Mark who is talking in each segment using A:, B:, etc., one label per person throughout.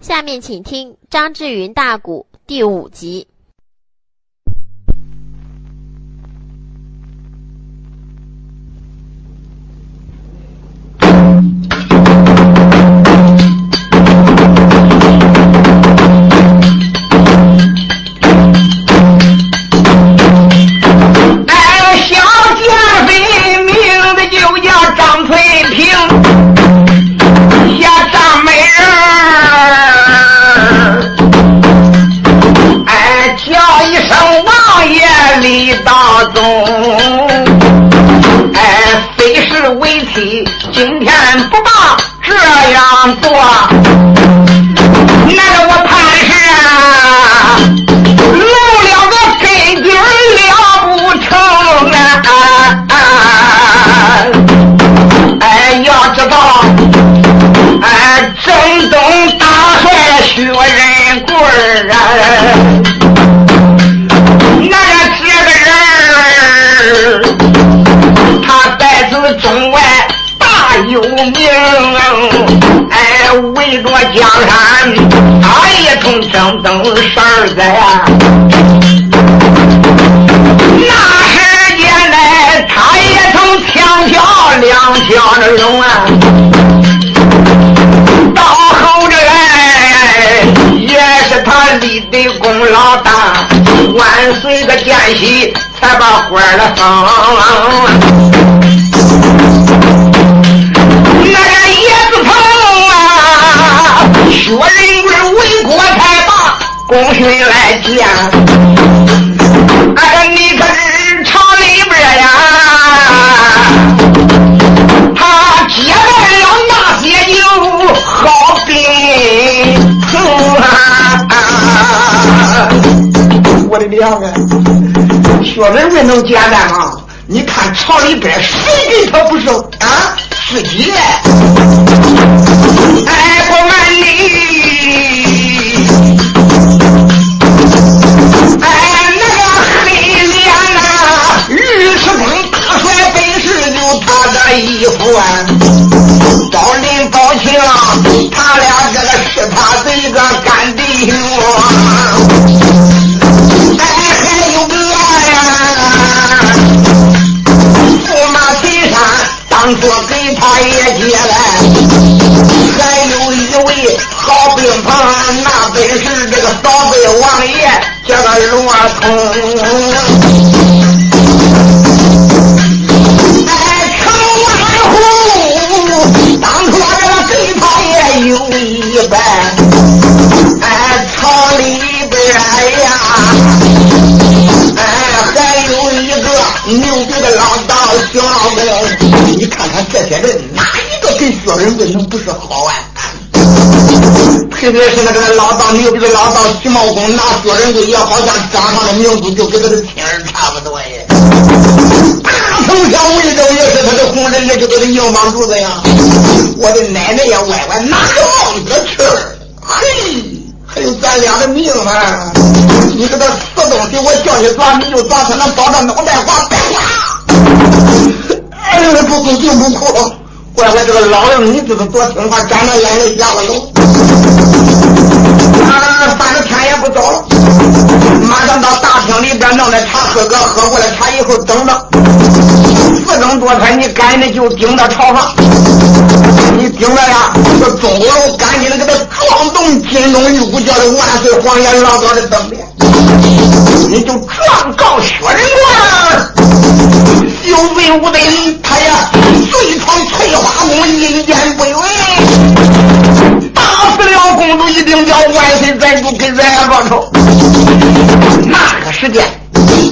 A: 下面请听张志云大鼓第五集。
B: 桥两桥的龙啊。到后这来，也是他立的功劳大，万岁的奸细才把官儿封。薛仁贵为国才罢，功勋来见。我的娘啊！薛仁贵能简单吗？你看厂里边谁给他不是啊？自己。嘞，王爷，叫个罗通。哎，城万户，当初这个对他也有一半。哎，朝里边呀，哎，还有一个牛逼的老道徐老公。你看看这些人，哪一个跟薛仁贵能不是好啊？特别是那个老道牛逼的老道徐茂公，拿薛仁贵也好像掌上的明珠，就跟他的亲儿差不多耶。大丞相魏州也是他的红人，那就他的硬帮主子呀。我的奶奶呀，歪歪哪个帽子去儿，嘿，还有咱俩的命呢。你这个死东西，我叫你抓你就抓，他能保着脑袋瓜白花。哎呀，不哭就不哭。怪我这个老人，你知道多听话，沾着眼泪下了楼。啊，反正天也不早了，马上到大厅里边弄点茶喝个，喝过了茶以后等着。四更多才，你赶紧就顶到朝上，你顶着呀，这钟鼓楼赶紧的给他撞动金钟玉鼓，叫的万岁皇爷老早的登殿，你就给咱俩报仇。那个时间，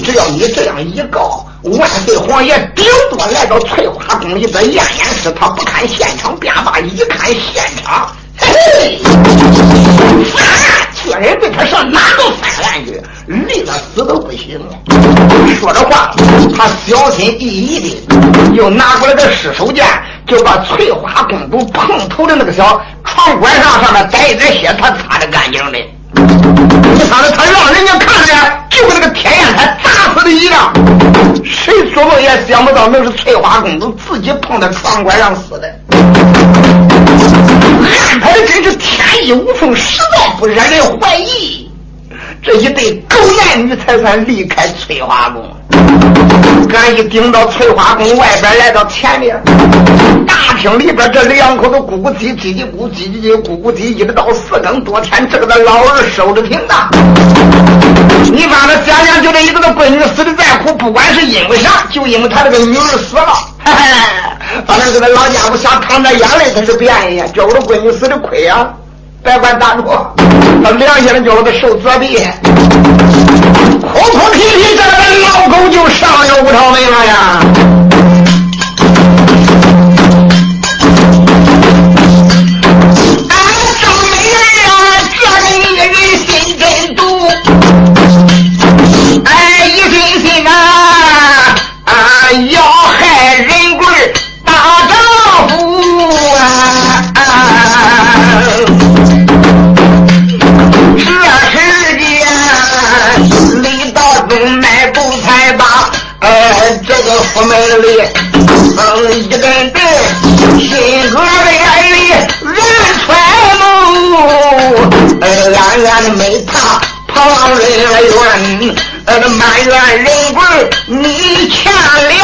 B: 只要你这样一告，万岁皇爷顶多来到翠花宫里边验验尸，他不看现场便罢，一看现场，嘿嘿，薛仁贵他上哪都翻案去？累了死都不行。说着话，他小心翼翼的又拿过来个尸首剑，就把翠花公主碰头的那个小床拐上上面带一点血，他擦的干净的。你看着他让人家看着，就跟那个天眼台砸死的一样。谁做梦也想不到，那是翠花公主自己碰在床拐上死的。安排的真是天衣无缝，实在不惹人怀疑。这一对狗男女才算离开翠花宫。俺一顶到翠花宫外边，来到前面大厅里边，这两口子咕咕叽叽叽咕叽叽叽咕咕叽，一直到四更多天，这个那老二守着停当。你把他想想，就这一个个闺女死的再苦，不管是因为啥，就因为他这个女儿死了。嘿嘿，反正这个老家伙想淌点眼泪，他是不愿意，叫我的闺女死的亏啊。别管大主，他良心的叫我受责备。哭哭啼啼，这个老狗就上了五朝门了呀！府门里，嗯，一根根心格的眼里人揣目，呃，暗暗的没怕旁人来怨，呃，埋怨人贵你欠良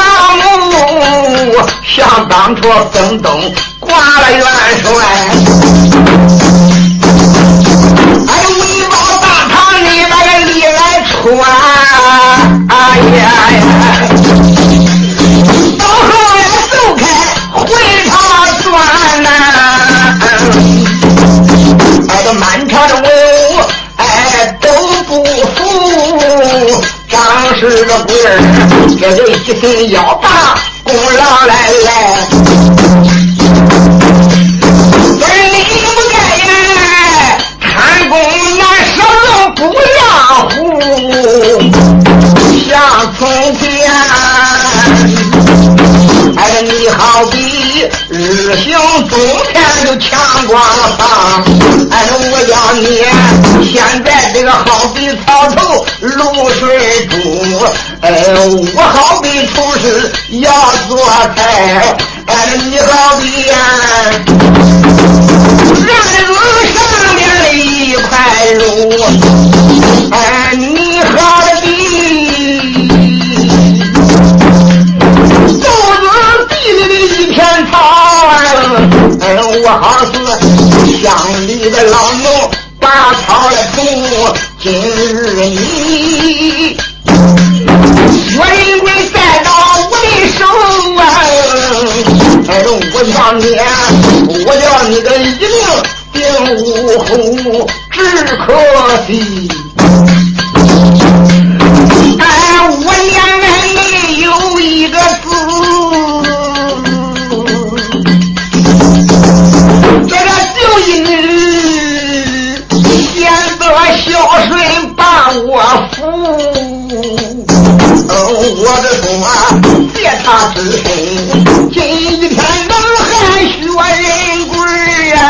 B: 母，想当初曾东挂了元帅，哎，为保大唐你那个里来出啊，哎呀呀！不服，张氏的贵儿这就一心要把功劳来来，本领不该呀，贪功难守不让虎，像从前。哎，你好比日行中天就强光了房，哎，我要你现在这个好比草头露水珠，哎，我好比厨师要做菜，哎，你好比呀，人肉上面的一块肉，哎，你好哎，我好似乡里的老牛，拔草的土。今日你我人归再到我的手啊！哎，我叫你，我叫你个一命定无后，只可惜。他之身，今一天能还学人贵啊！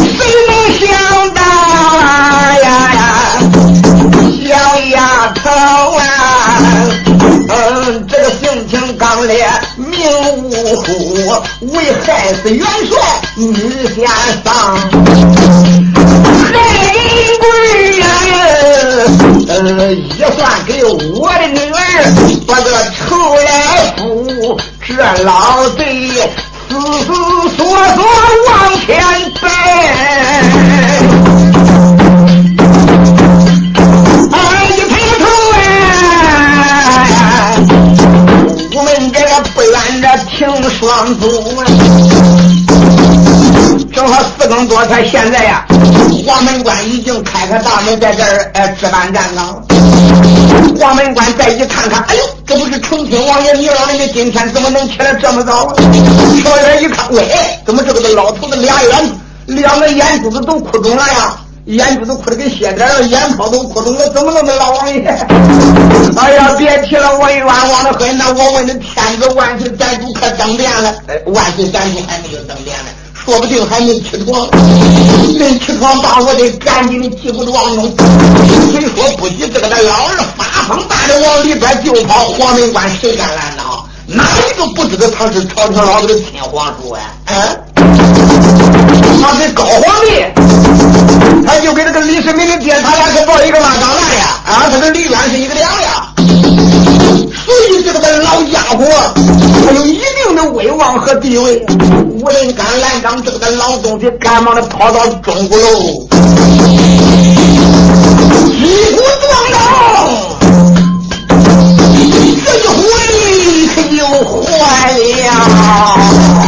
B: 谁能想到啊呀呀，小丫头啊，嗯，这个性情刚烈，命无虎，为害死元老贼死死索索往前奔，哎，一抬头哎，我们这个不远这停双足。正好四更多他现在呀，黄门关已经开开大门，在这儿呃置办站岗。黄门关再一看看，哎呦，这不是重庆王爷你老人家今天怎么能起来这么早？瞧眼一看，喂，怎么这个老头子俩眼两个眼珠子都哭肿了呀？眼珠子哭的跟血点了，眼泡都哭肿了，怎么那么老王爷？哎呀，别提了，我冤枉的很。那我问你，天子万岁，咱主可登殿了？哎，万岁，咱主还没有登殿呢。说不定还没起床，没起床，把我得赶紧的急不撞中。谁说不急，这个那老二发疯般的往里边就跑，黄门关谁敢拦挡？哪一个不知道他是朝廷老子的亲皇叔啊？啊？他是高皇帝，他就跟这个李世民的爹，他俩是抱一个妈长大呀！啊，他跟李渊是一个娘呀。所以这个老家伙，他有一定的威望和地位。无人敢拦挡这个老东西，赶忙的跑到钟鼓楼，一鼓了。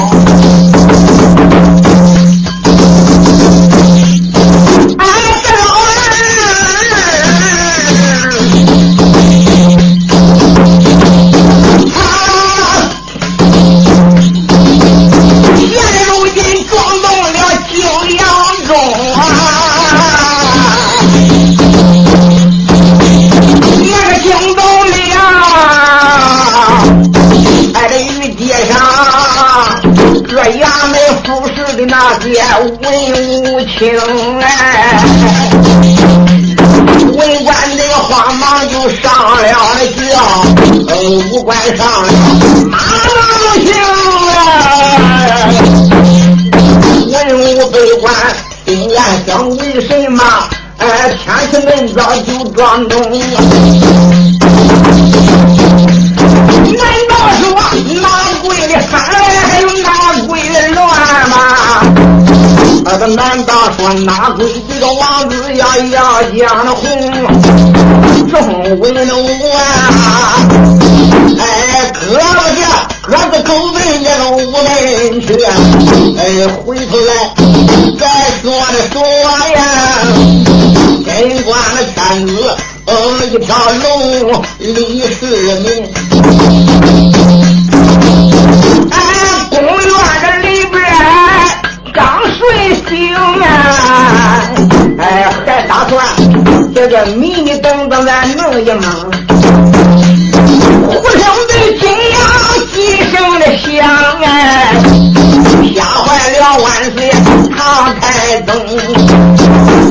B: 那些文武清哎，文官这个慌忙就上了轿，武官上了马郎行哎，文武百官心眼想为什么？哎，天气闷早就装中。那个难道说哪贵这个王子要要江红众文武啊？哎，搁不下，搁个狗奔这个无门去。哎，回头来再说的说呀，跟官的天子。呃，一条龙李世民，哎，还打算这个迷迷瞪瞪咱弄一弄，忽听得金阳几声的响哎，吓坏了万岁唐太宗，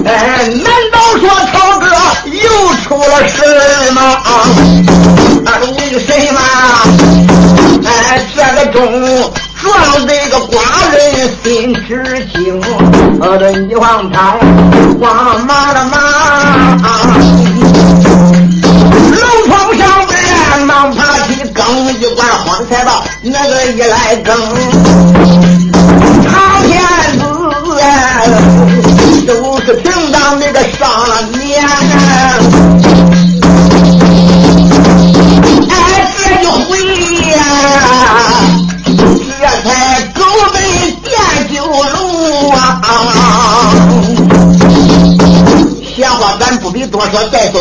B: 哎，难道说曹哥？又出了事吗？啊，为什么？哎，这个钟呃，这一望他慌忙的忙，楼房上边忙爬起更一管荒财道，那个一来更，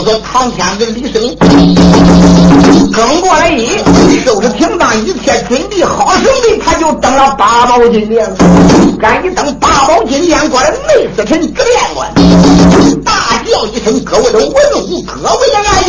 B: 说，唐天子李生，跟过来一收拾停当，一切准备好准备，他就登了八宝金殿。赶一登八宝金殿过来，内死臣直殿官大叫一声：“各位的文武，各位的爱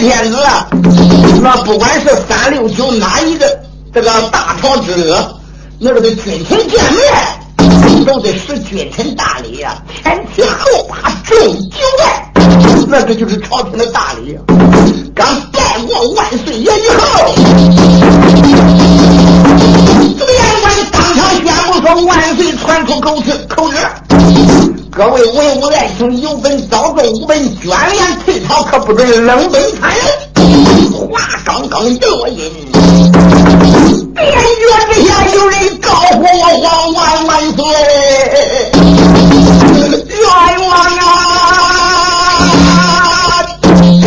B: 天子，那不管是三六九哪一个这个大朝之恶，那个的君臣见面。都得使君臣大礼呀，前去后把重九拜，那个就是朝廷的大礼。刚拜过万岁爷以后，这个言官当场宣布说：“万岁传出口旨，口旨。”各位文武爱卿，有本早奏，无本卷帘退朝，可不准冷本参。话刚刚一落音，殿角之下有人高呼我皇万万岁！冤枉啊！哎，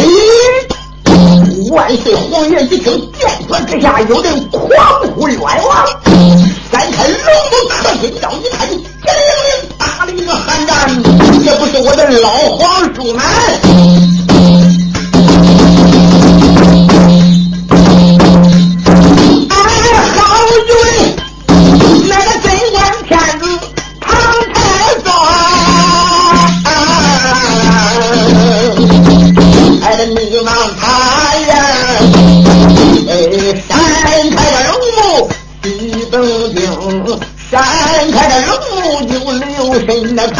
B: 万岁皇爷一听，殿角之下有人狂呼冤枉，三开龙目可心刀一看，叮铃铃。打了一个寒战，这不是我的老皇叔吗？哎，好君，那个贞观天子唐太宗，哎，你望他呀，哎，山开的龙。眼看着龙就留神的看，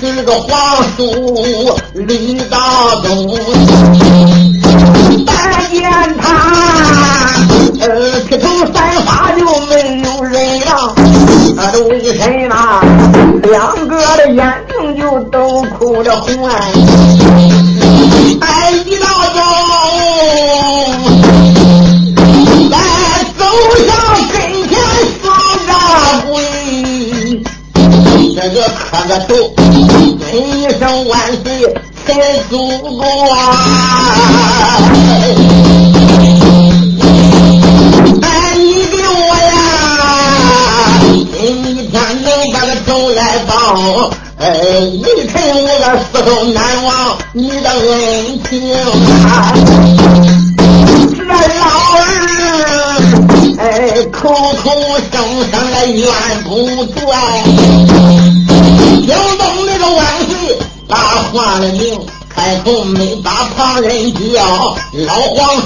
B: 是个皇叔李大东。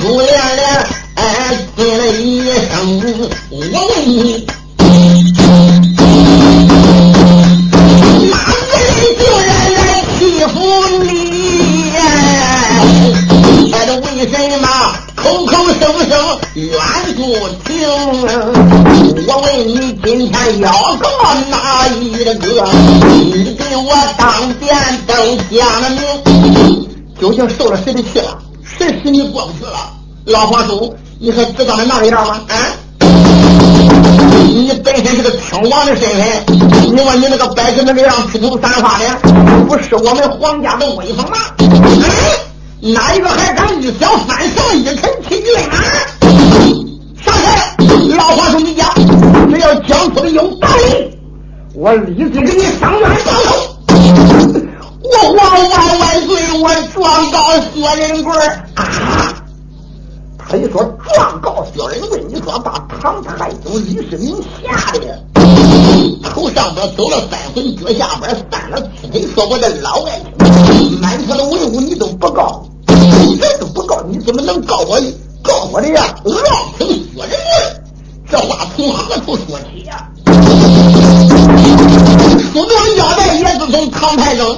B: 皇叔连连哎尊了一声，我问你，哪个人竟然来欺负你？哎，这为什么口口声声冤不停？我问你，今天要告哪一个？你给我当殿登下了名，究竟受了谁的气了？谁使你过不去了？老皇叔，你还知道那哪里样吗？啊！你本身是个亲王的身份，你说你那个摆着那个样披头散发的，不是我们皇家的威风吗？哪一个还敢一脚翻上一臣七郡啊？上台，老皇叔，你讲，只要讲出的有道理，我立即给你上院报仇。我皇万万岁，我状告薛仁贵啊！他一说状告薛仁贵，你说把唐太宗李世民吓得头上边走了三魂，脚下边散了七腿，说我的老爱卿，满朝的文武你都不告，这都不告，你怎么能告我？告我的呀，老臣薛仁贵，这话从何处说起呀？书中交代，也是从唐太宗，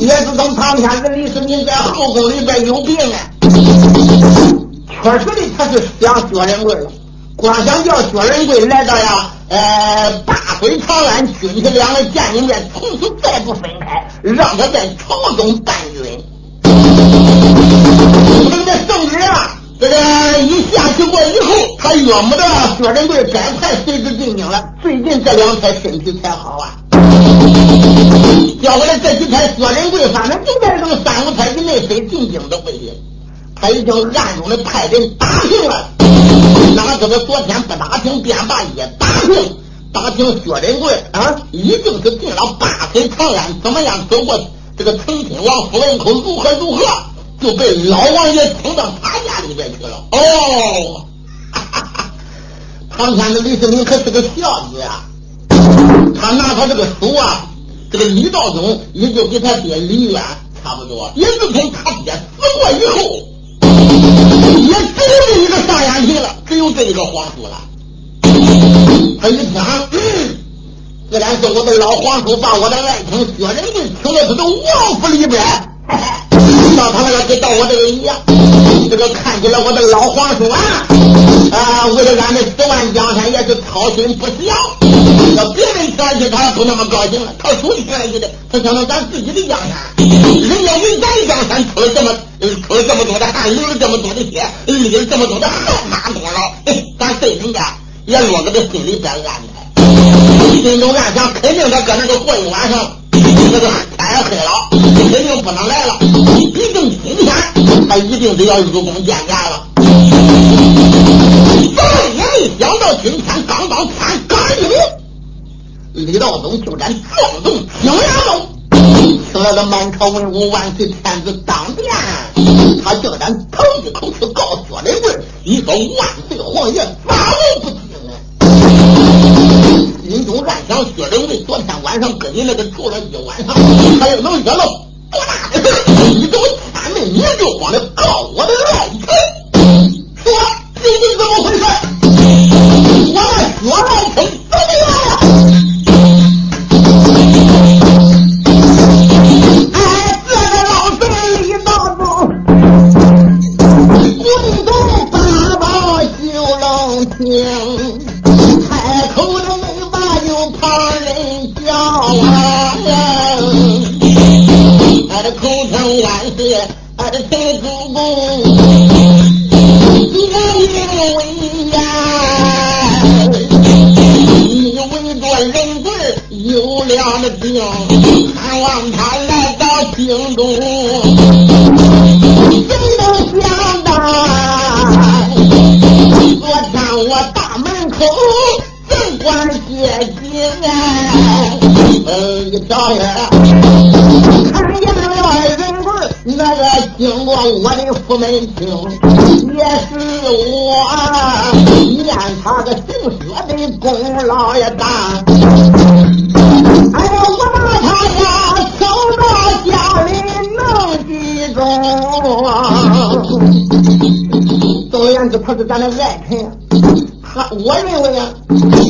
B: 也是从唐天子李世民在后宫里边有病啊。确实的，他是想薛仁贵了，光想叫薛仁贵来到呀，呃，大隋长安，君臣两人见一面，从此再不分开，让他在朝中伴君。这圣旨啊，这个一下去过以后，他约摸着薛仁贵赶快随之进京了。最近这两天身体才好啊。叫过来这几天，薛仁贵反正就在这个三五天以内非进京的回去。他已经暗中的派人打听了，哪知道昨天不打听，便把也打听，打听薛仁贵啊，已经是进了八水长安，怎么样走过这个成亲王府门口，如何如何，就被老王爷请到他家里边去了。哦，哈哈哈唐天的李世民可是个孝子啊，他拿他这个手啊，这个李道宗也就给他爹李渊差不多，也自从他爹死过以后。也只有这一个上眼皮了，只有这一个皇叔了。他一想，嗯，自然是我的老皇叔把我的爱情薛仁贵请到他的王府里边，到他那个跟到我这个一样。这个看起来我的老皇叔啊，啊，为了俺的十万江山也是操心不小。要别人听去，他不那么高兴了；他属听去的，他想到咱自己的江山，人家为咱江山出了这么出了这么多的汗，流了这么多的血，立了这么多的汗马功劳，咱对人家也落个这心里边安排。心中暗想，肯定他搁那个过一晚上，那个天也黑了，肯定不能来了。一定今天他一定得要入宫见驾了。怎么也没想到，今天刚刚天刚一明。李道宗就然壮动青阳楼，请来了满朝文武，万岁天子当殿，他竟然头一口气告薛仁贵，你说万岁皇爷咋能不听呢？心中暗想：薛仁贵昨天晚上跟你那个住了一晚上，他又能惹了多大的事你怎么千门你就慌的告我的爱臣？说究竟怎么回事？我那薛爱 yeah. I the thing is, we, 门厅也是我念他个姓薛的功劳也大。哎呀，我把他呀请到家里能集中。总而言之，他是咱的爱臣。他，我认为啊，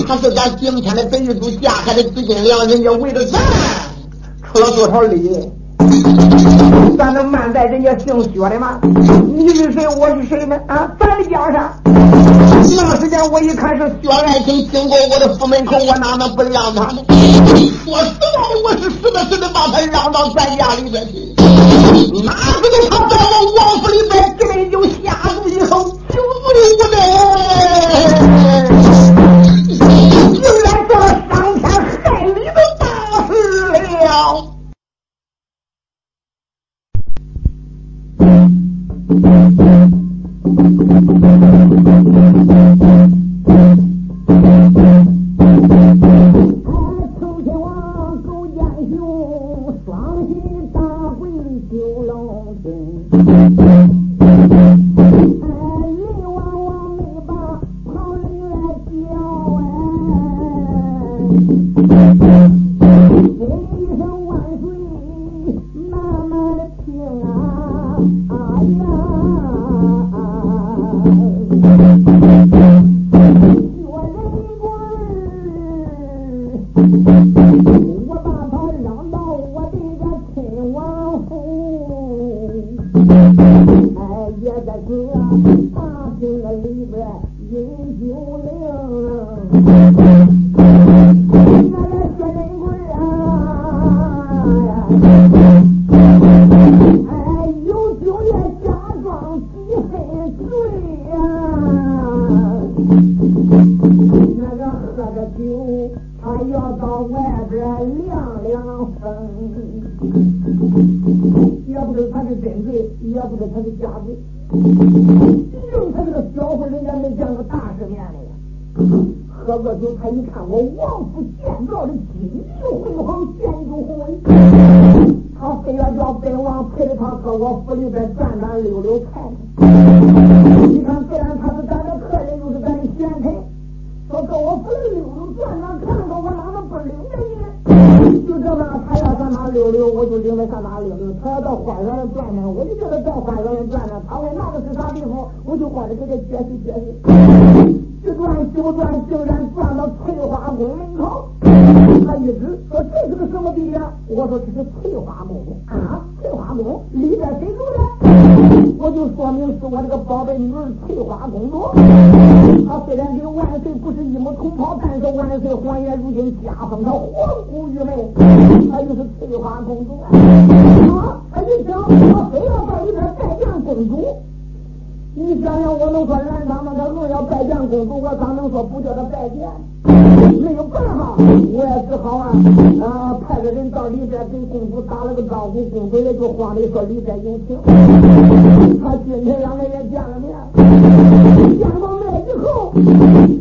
B: 他是咱今天的北玉都嫁海的紫金娘，人家为了咱出了多少力。也姓薛的吗？你是谁？我是谁呢？啊，咱的江山。那个时间我一看是薛爱卿经过我的府门口，我哪能不让他呢？说实在的，我是死的死的把他让到咱家里边去。哪知道他他，要到外边凉凉风。也不知他是真罪，也不知他是假罪。净他这个小伙，人家没见过大世面的呀。喝过酒，他一看我王府建造的金玉辉煌，建筑宏伟，他非要叫本王陪着他到我府里边转转溜溜看看。你看溜溜，我就领他上哪溜溜。他要到花园里转转，我就叫他到花园里转转。他问那个是啥地方，我就过他给他解释解释。一转九转，竟然转到翠花宫门口。他一直说这是个什么地方？我说这是翠花宫啊，翠花宫里边谁住的？我就说明是我这个宝贝女儿翠花公主，她虽然跟万岁不是一母同胞，但是万岁皇爷如今加封她皇姑玉妹，她就是翠花公主啊！一想，我非要到里边拜见公主。你想想，我能说难上吗？他硬要拜见公主，我咋能说不叫他拜见？没有办法，我也只好啊啊，派个人到里边给公主打了个招呼，公主也就慌了说里边有情。他今天两个人见了面，见了面以后。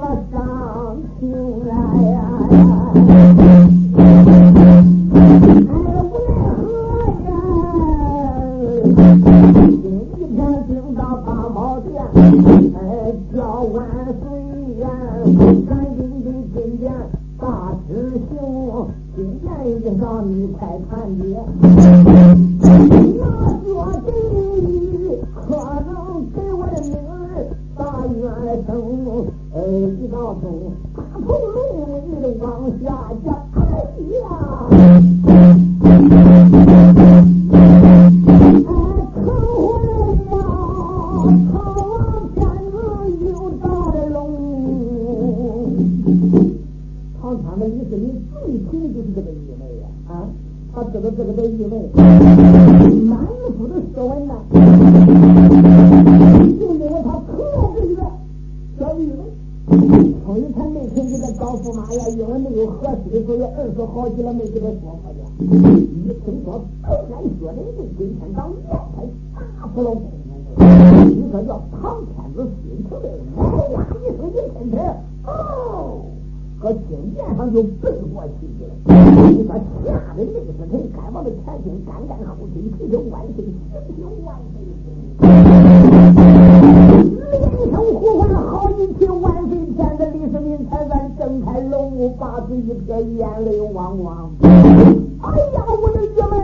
B: Thank you. 你说吓得李世民干完前心干干后心，退着万岁，提着万岁，连声呼唤好几提万岁。片子李世民才算睁开龙目，把嘴一撇，眼泪汪汪。哎呀，我的眼泪！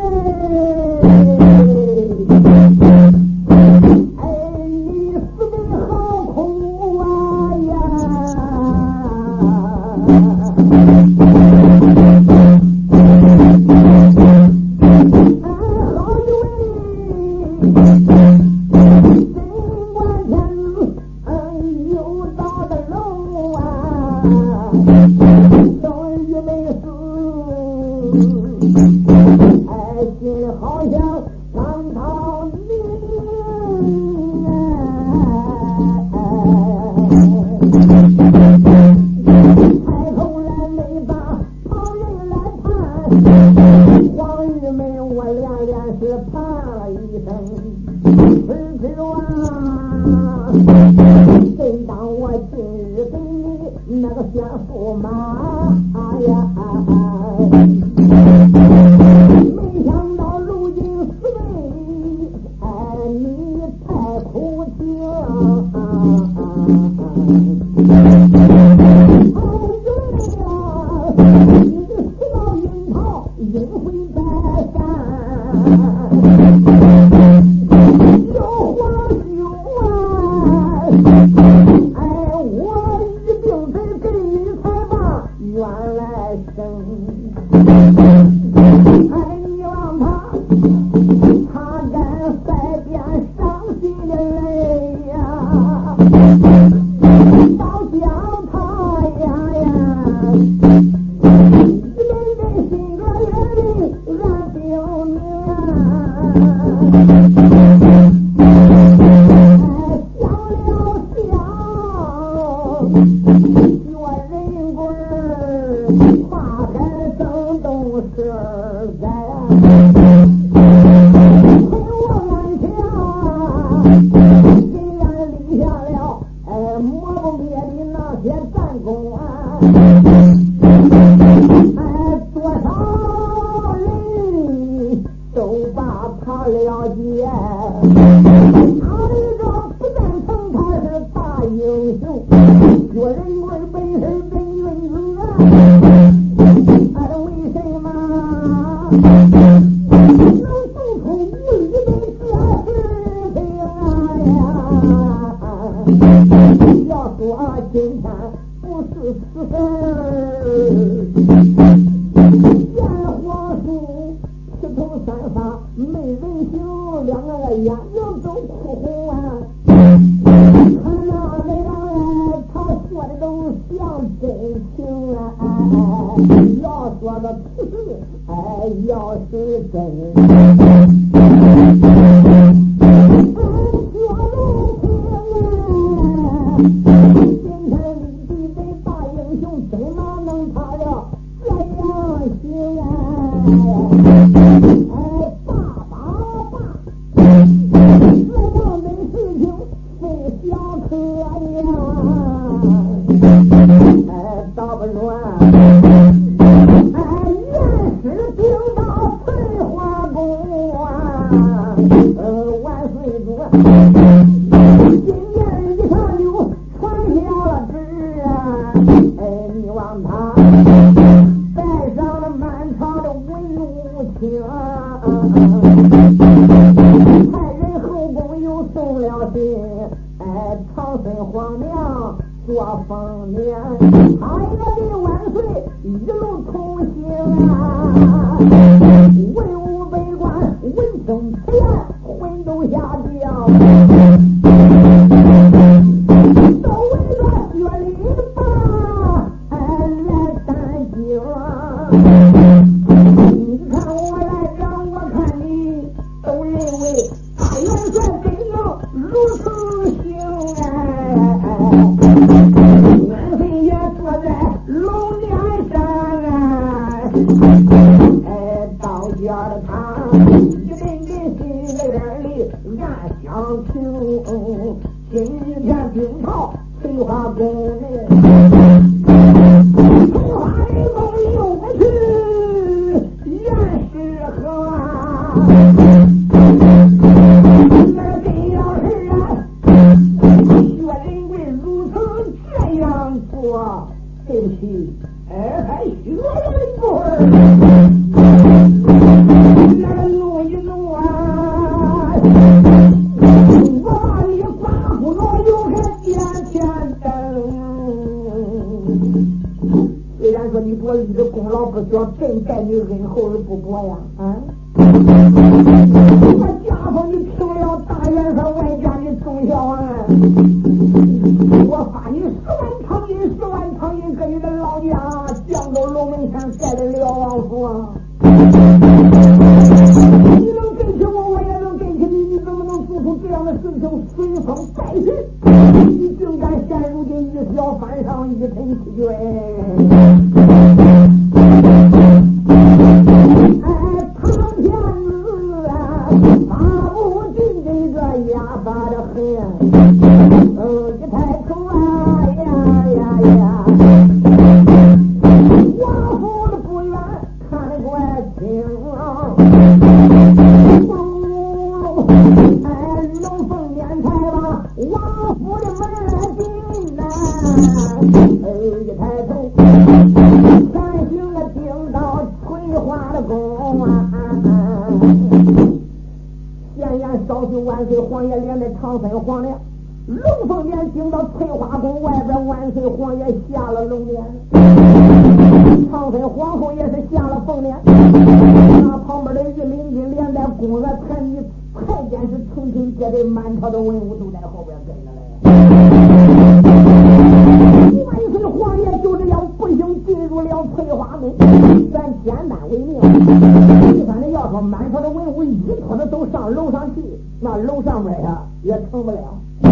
B: 虽然说你伯立的功劳不小，朕待你恩厚而不薄呀，啊！那家伙，你听了大元帅外家的忠孝啊！我说：“看你太监是层层叠叠，满朝的文武都在后边跟着嘞。”万岁皇爷就这样不幸进入了翠花宫，咱简单为妙。你反正要说满朝的文武一拖子都上楼上去，那楼上面呀也成不了。别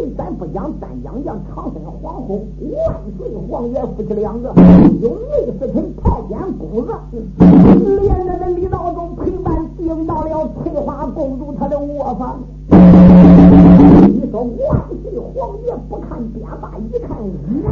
B: 人咱不讲，咱讲讲长生皇后、万岁皇爷夫妻两个，有内侍臣太监公子，连着那。老方你。说万岁皇爷不看变法一看一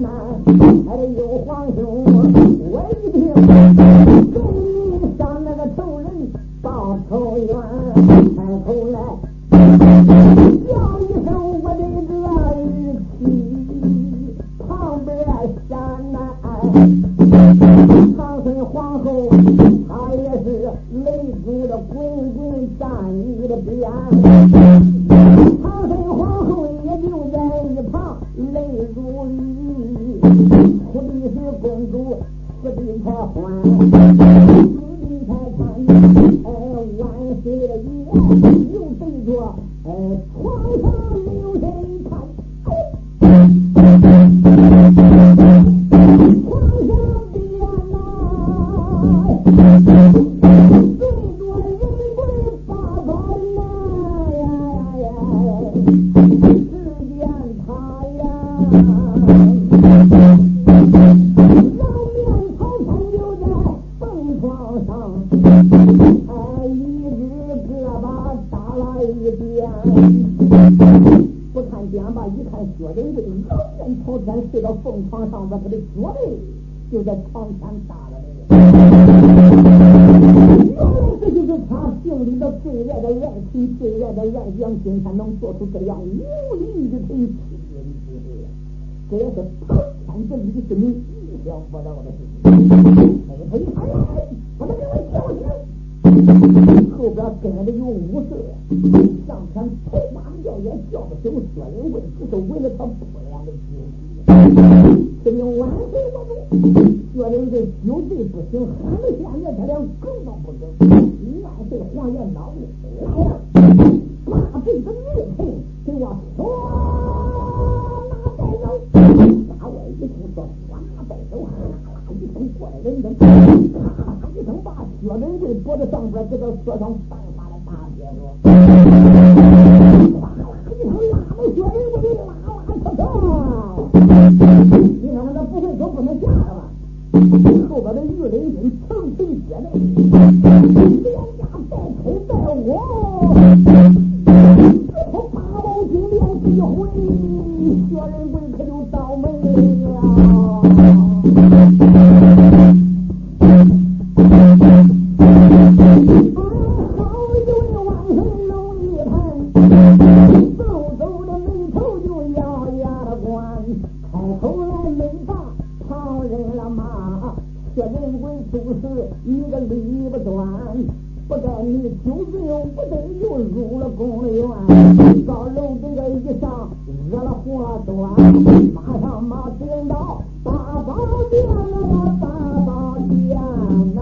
B: 难，还得有皇兄，我一定。爱的爱妻，最爱的。爱将，今天能做出这样无理的。事情，这也是他天这里的。是你意想不到的。事情。哎哎，把他给我叫醒！后边跟着有武士，上前拍马叫也叫不醒薛仁贵，只是为了他不良的。酒气。这名万岁我主，薛仁贵酒醉不醒，喊了现在他连梗都不梗。脖子上边这个锁上白发的大姐夫，开口来没把旁人了骂，薛仁贵做事你个理不端，不该你酒醉不得就入了宫里院，高楼这个一上惹了祸端，马上马顶到八宝殿了八宝殿呐